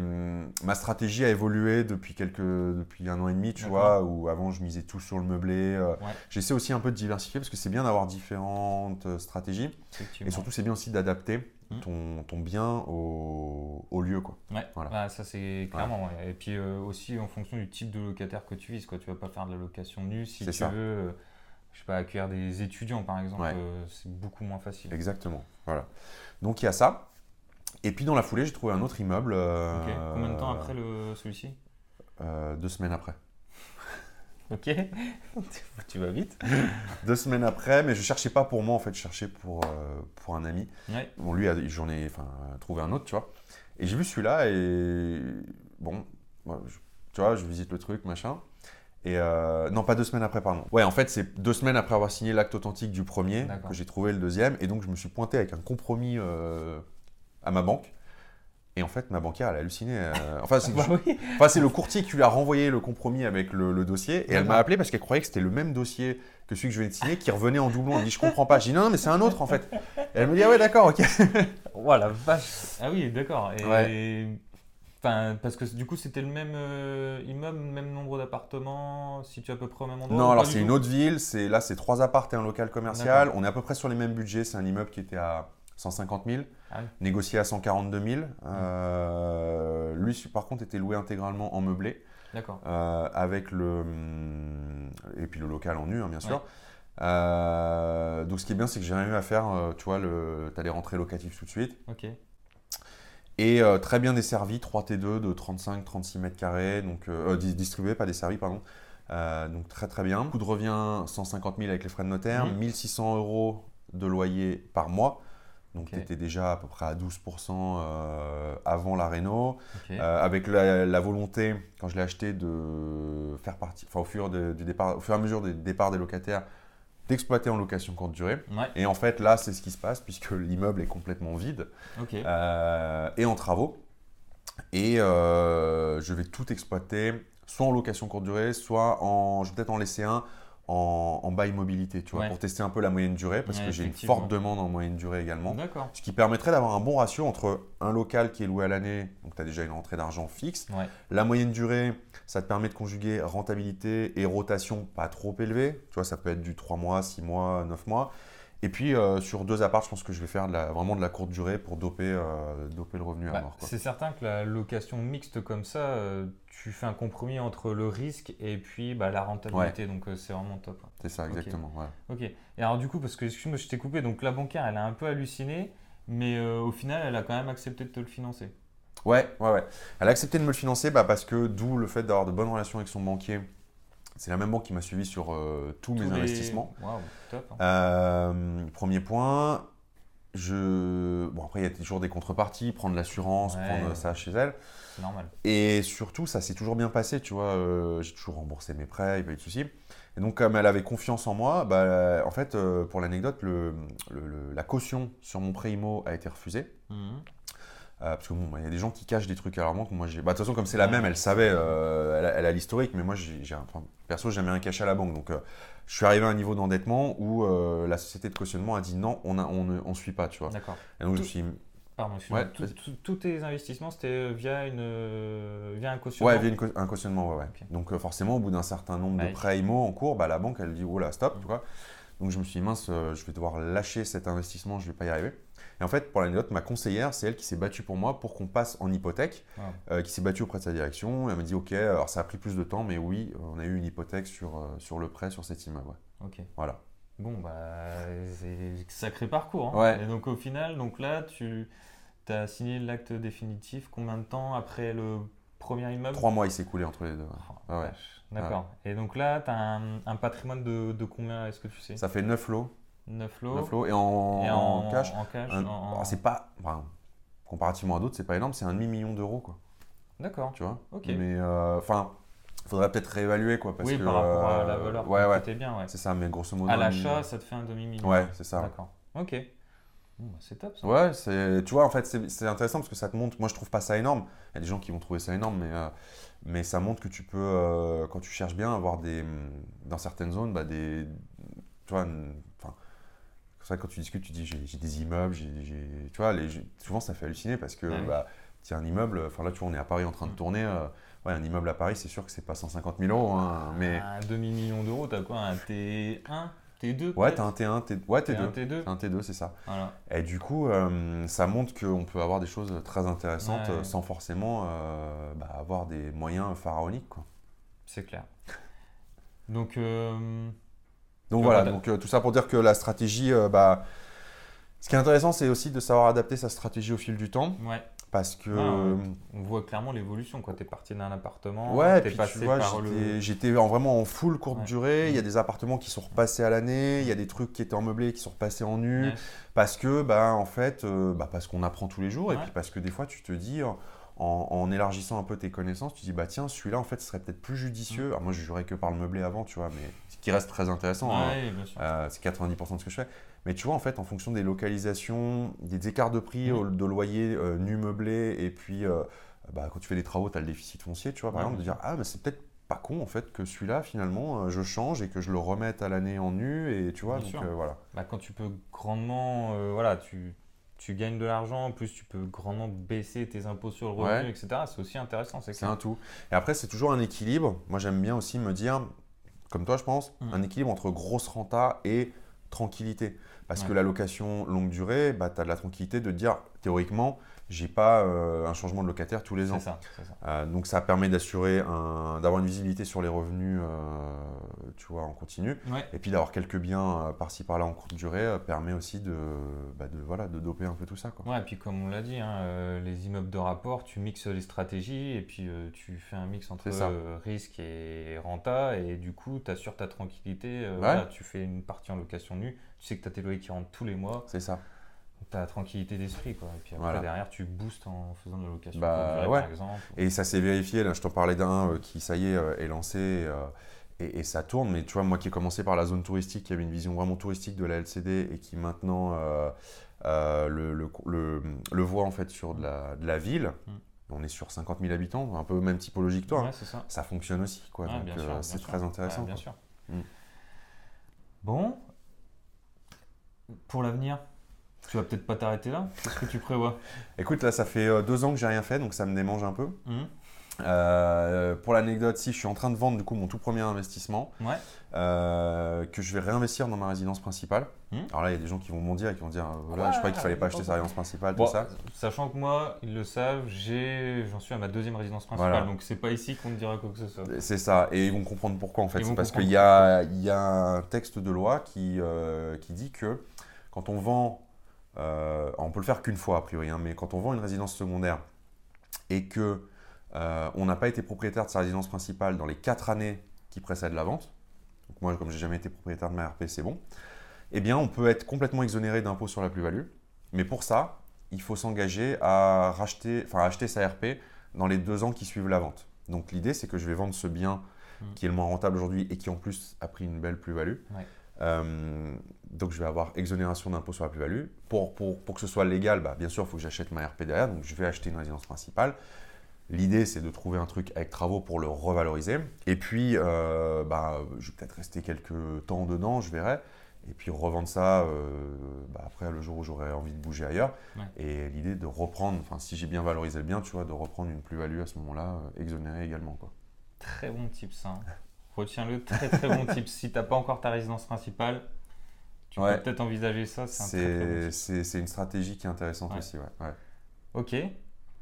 ma stratégie a évolué depuis, quelques, depuis un an et demi, tu vois, où avant je misais tout sur le meublé. Ouais. J'essaie aussi un peu de diversifier parce que c'est bien d'avoir différentes stratégies. Et surtout, c'est bien aussi d'adapter. Ton, ton bien au, au lieu. Quoi. Ouais, Voilà. bah, ça c'est clairement. ouais. Et puis euh, aussi en fonction du type de locataire que tu vises, quoi. Tu vas pas faire de la location nue si tu ça. veux, euh, je sais pas, accueillir des étudiants par exemple, Ouais. euh, c'est beaucoup moins facile. Exactement. Voilà. Donc il y a ça. Et puis dans la foulée, j'ai trouvé un autre immeuble. Combien de temps après le celui-ci? Deux semaines après. Ok. tu vas vite. Deux semaines après, mais je cherchais pas pour moi en fait, je cherchais pour, euh, pour un ami. Ouais. Bon, lui, j'en ai enfin, trouvé un autre, tu vois. Et j'ai vu celui-là et bon, je- tu vois, je visite le truc, machin. Et euh, non, pas deux semaines après, pardon. Ouais, en fait, c'est deux semaines après avoir signé l'acte authentique du premier que j'ai trouvé le deuxième. Et donc, je me suis pointé avec un compromis euh, à ma banque. Et en fait, ma banquière, elle a halluciné. euh, enfin, c'est Bah oui. Enfin, c'est le courtier qui lui a renvoyé le compromis avec le, le dossier. Et elle m'a appelé parce qu'elle croyait que c'était le même dossier que celui que je venais de signer qui revenait en doublon. Elle me dit Je comprends pas. J'ai dit Non, non, mais c'est un autre en fait. Et elle me dit Ah ouais, d'accord, ok. Voilà, vache. Ah oui, d'accord. Et Ouais. Enfin, parce que du coup, c'était le même euh, immeuble, même nombre d'appartements, situé à peu près au même endroit Non, alors c'est une autre ville. Là, c'est trois appartes et un local commercial. On est à peu près sur les mêmes budgets. C'est un immeuble qui était à 150 000, Ah oui. négocié à 142 000. Euh, lui, par contre, était loué intégralement en meublé. D'accord. euh, avec le hum, et puis le local en nu hein, bien sûr. Ouais. Euh, donc ce qui est bien c'est que j'ai rien eu à faire, tu vois, le, t'as les rentrées locatives tout de suite Ok. et très bien desservi, 3 T2 de 35-36 mètres carrés, donc dis- distribué pas desservi pardon, donc très très bien. Coût de revient 150 000 avec les frais de notaire, Mhm. 1600 euros de loyer par mois. Donc Ok. tu étais déjà à peu près à 12% euh, avant la réno. Euh, avec la, la volonté, quand je l'ai acheté, de faire partie, enfin au fur, de- du départ, au fur et à mesure des départs des locataires, d'exploiter en location courte durée. Ouais. Et en fait, là, c'est ce qui se passe puisque l'immeuble est complètement vide euh, et en travaux. Et je vais tout exploiter, soit en location courte durée, soit en, je vais peut-être en laisser un en, en bail mobilité, tu vois, Ouais. pour tester un peu la moyenne durée, parce Ouais, que j'ai une forte demande en moyenne durée également. D'accord. Ce qui permettrait d'avoir un bon ratio entre un local qui est loué à l'année, donc tu as déjà une rentrée d'argent fixe. Ouais. La moyenne durée, ça te permet de conjuguer rentabilité et rotation pas trop élevée. Tu vois, ça peut être du 3 mois, 6 mois, 9 mois. Et puis euh, sur deux apparts, je pense que je vais faire de la- vraiment de la courte durée pour doper, euh, doper le revenu à Bah, mort. c'est certain que la location mixte comme ça, euh, tu fais un compromis entre le risque et puis bah, la rentabilité. Donc euh, c'est vraiment top. hein. C'est ça, exactement. ouais. Ok. Et alors du coup, parce que excuse-moi, je t'ai coupé, donc la banquière, elle a un peu halluciné, mais euh, au final, elle a quand même accepté de te le financer. Ouais, ouais, ouais. Elle a accepté de me le financer bah, parce que d'où le fait d'avoir de bonnes relations avec son banquier. C'est la même banque qui m'a suivi sur euh, tous, mes les- investissements. Waouh, top. hein. Premier point, je... bon, après il y a toujours des contreparties, prendre l'assurance, Ouais. prendre ça chez elle. C'est normal. Et surtout, ça s'est toujours bien passé, tu vois. euh, j'ai toujours remboursé mes prêts, il n'y a pas eu de soucis. Et donc, comme elle avait confiance en moi, bah, en fait, euh, pour l'anecdote, le, le- le- la caution sur mon prêt IMO a été refusée. Mhm. Euh, parce que bon, il y a des gens qui cachent des trucs à leur banque. Moi, j'ai. Bah, de toute façon, comme c'est la même, elle savait, euh, elle, a, elle a l'historique, mais moi, j'ai, un- enfin, perso, j'ai jamais rien caché à la banque. Donc, euh, je suis arrivé à un niveau d'endettement où la société de cautionnement a dit non, on ne on, ne- on suit pas, tu vois. D'accord. Et donc, je me suis Pardon. Ouais, tous tes investissements, c'était via, une, via un cautionnement Ouais, via une un cautionnement, ouais. Donc forcément, au bout d'un certain nombre Ouais. de prêts IMO en cours, bah, la banque, elle dit, oh là, stop, Mm. tu vois. Donc je me suis dit, mince, je vais devoir lâcher cet investissement, je vais pas y arriver. Et en fait, pour l'anecdote, ma conseillère, c'est elle qui s'est battue pour moi pour qu'on passe en hypothèque, Wow. euh, qui s'est battue auprès de sa direction. Et elle m'a dit, ok, alors ça a pris plus de temps, mais oui, on a eu une hypothèque sur, euh, sur le prêt, sur cet immeuble. ouais. Ok. Voilà. Bon, bah, c'est sacré parcours. hein. Ouais. Et donc, au final, donc là, tu as signé l'acte définitif combien de temps après le premier immeuble? Trois mois, il s'est écoulé entre les deux. Oh, Ah ouais. vache. D'accord. Et donc là, tu as un, un patrimoine de, de combien, est-ce que tu sais? Ça fait 9 lots, 9 lots. 9 lots et en, Et en cash. En cash alors, c'est pas, enfin, comparativement à d'autres, c'est pas énorme, c'est un demi-million d'euros, quoi. D'accord. Tu vois Ok. Mais euh, enfin, faudrait peut-être réévaluer, quoi. Parce oui, que, par rapport à la euh, valeur Ouais, ouais. c'était bien. Ouais. C'est ça, mais grosso modo. À l'achat, million- ça te fait un demi-million. Ouais, c'est ça. D'accord. Ok. Bah, c'est top ça. Ouais, c'est, tu vois, en fait, c'est, c'est intéressant parce que ça te montre. Moi, je trouve pas ça énorme. Il y a des gens qui vont trouver ça énorme, mais, euh, mais ça montre que tu peux, euh, quand tu cherches bien, avoir des, dans certaines zones, bah, des, tu vois, une- que quand tu discutes, tu dis j'ai, des immeubles, j'ai, tu vois, les, souvent ça fait halluciner parce que, bah, tiens, un immeuble, enfin là, tu vois, on est à Paris en train de Mm. tourner. euh, ouais, un immeuble à Paris, c'est sûr que c'est pas 150 000 euros, hein, mais Un demi-million d'euros, t'as quoi Un T1 T2 ouais, t'as un T1, T, ouais, T1, T2. T2 T'as un T2, c'est ça. Voilà. Et du coup, euh, ça montre qu'on peut avoir des choses très intéressantes Ouais. sans forcément euh, bah, avoir des moyens pharaoniques. Quoi. C'est clair. Donc, euh, Donc voilà, voilà. donc, euh, tout ça pour dire que la stratégie, euh, bah, ce qui est intéressant, c'est aussi de savoir adapter sa stratégie au fil du temps. ouais, Parce que. On voit clairement l'évolution. Quand t'es parti d'un appartement, Ouais, puis passé tu vois, j'étais le. vraiment en full courte Ouais. durée. Il y a Mm. des appartements qui sont repassés à l'année, il y a des trucs qui étaient en meublé qui sont repassés en nu. Parce que, bah, en fait, euh, bah, parce qu'on apprend tous les jours, et puis parce que des fois, tu te dis, en, en élargissant un peu tes connaissances, tu dis, bah tiens, celui-là, en fait, ce serait peut-être plus judicieux. Alors, moi, je jurais que par le meublé avant, tu vois, mais ce qui reste très intéressant, hein. Euh, c'est 90% de ce que je fais. Mais tu vois, en fait, en fonction des localisations, des écarts de prix au- de loyer euh, nu meublé, et puis euh, bah, quand tu fais des travaux, tu as le déficit foncier, tu vois, par exemple, de dire, ah, mais c'est peut-être pas con, en fait, que celui-là, finalement, je change et que je le remette à l'année en nu, et tu vois, Bien donc voilà. Bah, quand tu peux grandement, voilà, tu, tu gagnes de l'argent, en plus tu peux grandement baisser tes impôts sur le revenu, Ouais. etc. C'est aussi intéressant, c'est un tout. Et après, c'est toujours un équilibre. Moi, j'aime bien aussi me dire, comme toi, je pense, Mhm. un équilibre entre grosse renta et tranquillité. Parce que la location longue durée, bah, tu as de la tranquillité de te dire, théoriquement, j'ai pas euh, un changement de locataire tous les ans. C'est ça. Euh, donc ça permet d'assurer un, d'avoir une visibilité sur les revenus, euh, tu vois, en continu. Ouais. Et puis d'avoir quelques biens par-ci par-là en courte durée permet aussi de, bah, de, voilà, de doper un peu tout ça. Quoi. Ouais, et puis comme on l'a dit, hein, les immeubles de rapport, tu mixes les stratégies et puis tu fais un mix entre risque et renta et du coup, tu assures ta tranquillité. Ouais. voilà, tu fais une partie en location nue, tu sais que tu as tes loyers qui rentrent tous les mois, C'est ça. La tranquillité d'esprit. Quoi. Et puis après, Voilà. derrière, tu boostes en faisant de la location Bah, courte durée, ouais. par exemple. Et ça s'est vérifié, là je t'en parlais d'un euh, qui, ça y est, euh, est lancé euh, et, et ça tourne. Mais tu vois, moi qui ai commencé par la zone touristique, qui avait une vision vraiment touristique de la LCD et qui maintenant le, le, le- le voit en fait sur de la, de la ville, Mm. on est sur 50 000 habitants, un peu même typologie que toi, hein. Ouais, c'est ça. ça fonctionne aussi. Quoi. Ouais, c'est très intéressant. Bien quoi. sûr. Mm. Bon, pour l'avenir, tu vas peut-être pas t'arrêter là. Qu'est-ce que tu prévois Écoute, là ça fait euh, deux ans que j'ai rien fait, donc ça me démange un peu. Hum Euh, pour l'anecdote, si je suis en train de vendre du coup mon tout premier investissement, Ouais. euh, que je vais réinvestir dans ma résidence principale. Hmm. Alors là, il y a des gens qui vont bondir et qui vont dire voilà, je croyais qu'il fallait pas acheter sa résidence principale, Bon, tout ça. Sachant que moi, ils le savent, j'en suis à ma deuxième résidence principale, Voilà. donc c'est pas ici qu'on te dira quoi que ce soit. C'est ça, et ils vont comprendre pourquoi en fait. C'est parce qu'il y y a un texte de loi qui, euh, qui dit que quand on vend, euh, on peut le faire qu'une fois a priori, hein, mais quand on vend une résidence secondaire et que euh, on n'a pas été propriétaire de sa résidence principale dans les quatre années qui précèdent la vente, donc moi comme j'ai jamais été propriétaire de ma RP, c'est bon, eh bien on peut être complètement exonéré d'impôt sur la plus-value, mais pour ça, il faut s'engager à racheter, enfin à acheter sa RP dans les deux ans qui suivent la vente. Donc l'idée c'est que je vais vendre ce bien Mm. qui est le moins rentable aujourd'hui et qui en plus a pris une belle plus-value. Ouais. Euh, donc je vais avoir exonération d'impôt sur la plus-value. Pour, pour, pour que ce soit légal, bah, bien sûr, il faut que j'achète ma RP derrière, donc je vais acheter une résidence principale. L'idée, c'est de trouver un truc avec travaux pour le revaloriser. Et puis, euh, bah, je vais peut-être rester quelques temps dedans, je verrai. et puis revendre ça euh, bah, après le jour où j'aurai envie de bouger ailleurs. Ouais. Et l'idée de reprendre, enfin si j'ai bien valorisé le bien, tu vois, de reprendre une plus-value à ce moment-là, euh, exonérée également. Quoi. Très bon tips. Hein. Retiens-le, très très bon tips. Si tu n'as pas encore ta résidence principale, tu Ouais. peux peut-être envisager ça. C'est un une stratégie qui est intéressante Ouais. aussi. Ouais. Ok,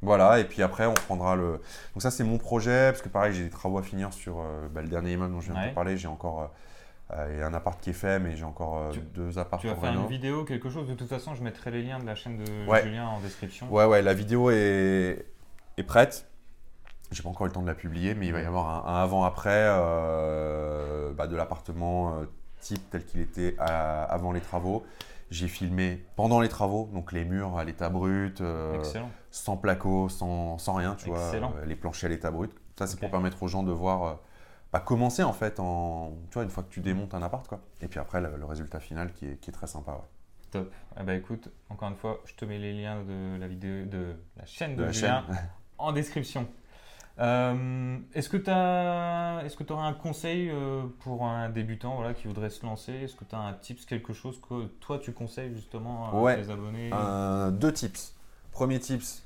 Voilà, et puis après on reprendra le. Donc ça c'est mon projet, parce que pareil j'ai des travaux à finir sur euh, bah, le dernier immeuble dont je viens de te parler. J'ai encore euh, euh, il y a un appart qui est fait, mais j'ai encore euh, Tu- deux apparts tu vas faire une vidéo, quelque chose? De toute façon, je mettrai les liens de la chaîne de. Julien en description. Ouais, ouais, la vidéo est, est prête. J'ai pas encore eu le temps de la publier, mais il va y avoir un, un avant-après bah, de l'appartement type tel qu'il était à- avant les travaux. J'ai filmé pendant les travaux, donc les murs à l'état brut, euh, sans placo, sans, sans rien, tu Excellent. vois, euh, les planchers à l'état brut. Ça, c'est pour permettre aux gens de voir, euh, bah, commencer en fait, en, tu vois, une fois que tu démontes un appart, quoi. Et puis après, le, le résultat final qui est, qui est très sympa. ouais. Top. Eh ben, écoute, encore une fois, je te mets les liens de la vidéo de la chaîne de, De la Julien chaîne. en description. Euh, Est-ce que tu est aurais un conseil euh, pour un débutant voilà, qui voudrait se lancer? Est-ce que tu as un tips, quelque chose que toi tu conseilles justement à Ouais. tes abonnés? Un- deux tips. Premier tips,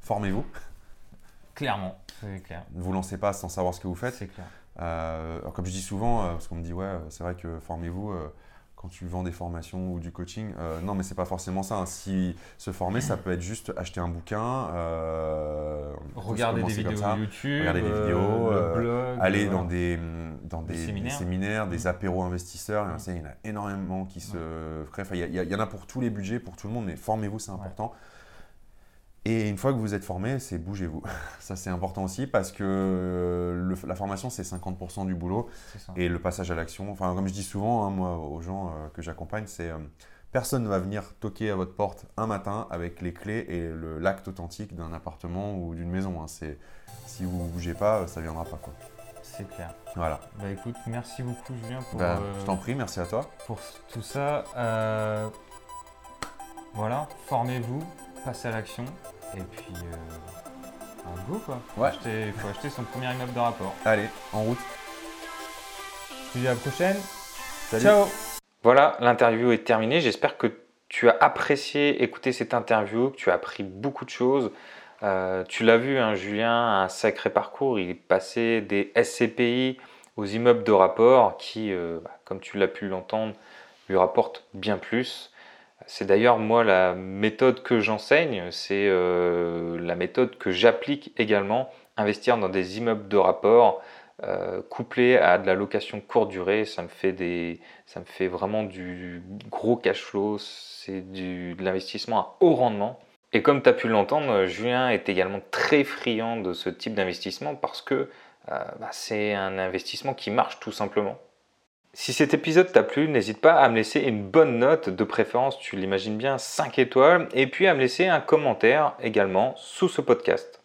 formez-vous. Clairement, c'est clair. Ne vous lancez pas sans savoir ce que vous faites. C'est clair. Euh, alors, comme je dis souvent, euh, parce qu'on me dit, ouais, euh, c'est vrai que formez-vous euh, quand tu vends des formations ou du coaching. Euh, non, mais c'est pas forcément ça. hein. Si se former, ça peut être juste acheter un bouquin, euh, Regardez des commencer comme vidéos ça, YouTube, Regardez des euh, vidéos, euh, blog, aller dans des, dans Des des, des séminaires. séminaires, des Mm. apéros investisseurs. Il y en a- Mm. Il y en a énormément qui se. Enfin, il y, en a pour tous les budgets, pour tout le monde, mais formez-vous, c'est Ouais. Et une fois que vous êtes formé, c'est bougez-vous. Ça, c'est important aussi parce que euh, le- la formation, c'est 50% du boulot. Et le passage à l'action, enfin, comme je dis souvent, hein, moi, aux gens euh, que j'accompagne, c'est euh, personne ne va venir toquer à votre porte un matin avec les clés et l'acte authentique d'un appartement ou d'une maison. hein. C'est si vous ne bougez pas, ça viendra pas. Quoi. C'est clair. Voilà. Bah écoute, merci beaucoup Julien pour, Bah, euh, Je t'en prie, merci à toi. pour tout ça. Voilà, formez-vous, passez à l'action et puis euh, un go quoi. Faut Ouais. acheter- faut acheter son premier immeuble de rapport. Allez, en route. Je te dis à la prochaine. Salut. Ciao Voilà, l'interview est terminée. J'espère que tu as apprécié écouter cette interview, que tu as appris beaucoup de choses. Euh, tu l'as vu, hein, Julien a un sacré parcours. Il est passé des SCPI aux immeubles de rapport qui, euh, bah, comme tu l'as pu l'entendre, lui rapportent bien plus. C'est d'ailleurs moi la méthode que j'enseigne, c'est euh, la méthode que j'applique également, investir dans des immeubles de rapport euh, couplé à de la location courte durée, ça me fait vraiment du gros cash flow, c'est de l'investissement à haut rendement. Et comme tu as pu l'entendre, Julien est également très friand de ce type d'investissement parce que euh, bah, c'est un investissement qui marche tout simplement. Si cet épisode t'a plu, n'hésite pas à me laisser une bonne note, de préférence, tu l'imagines bien, 5 étoiles, et puis à me laisser un commentaire également sous ce podcast.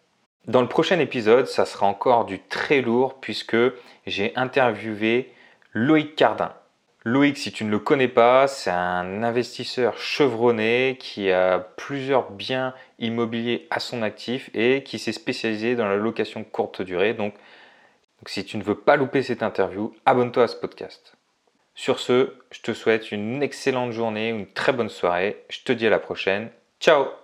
Dans le prochain épisode, ça sera encore du très lourd puisque j'ai interviewé Loïc Cardin. Loïc, si tu ne le connais pas, c'est un investisseur chevronné qui a plusieurs biens immobiliers à son actif et qui s'est spécialisé dans la location courte durée. Donc, donc si tu ne veux pas louper cette interview, abonne-toi à ce podcast. Sur ce, je te souhaite une excellente journée, une très bonne soirée. Je te dis à la prochaine. Ciao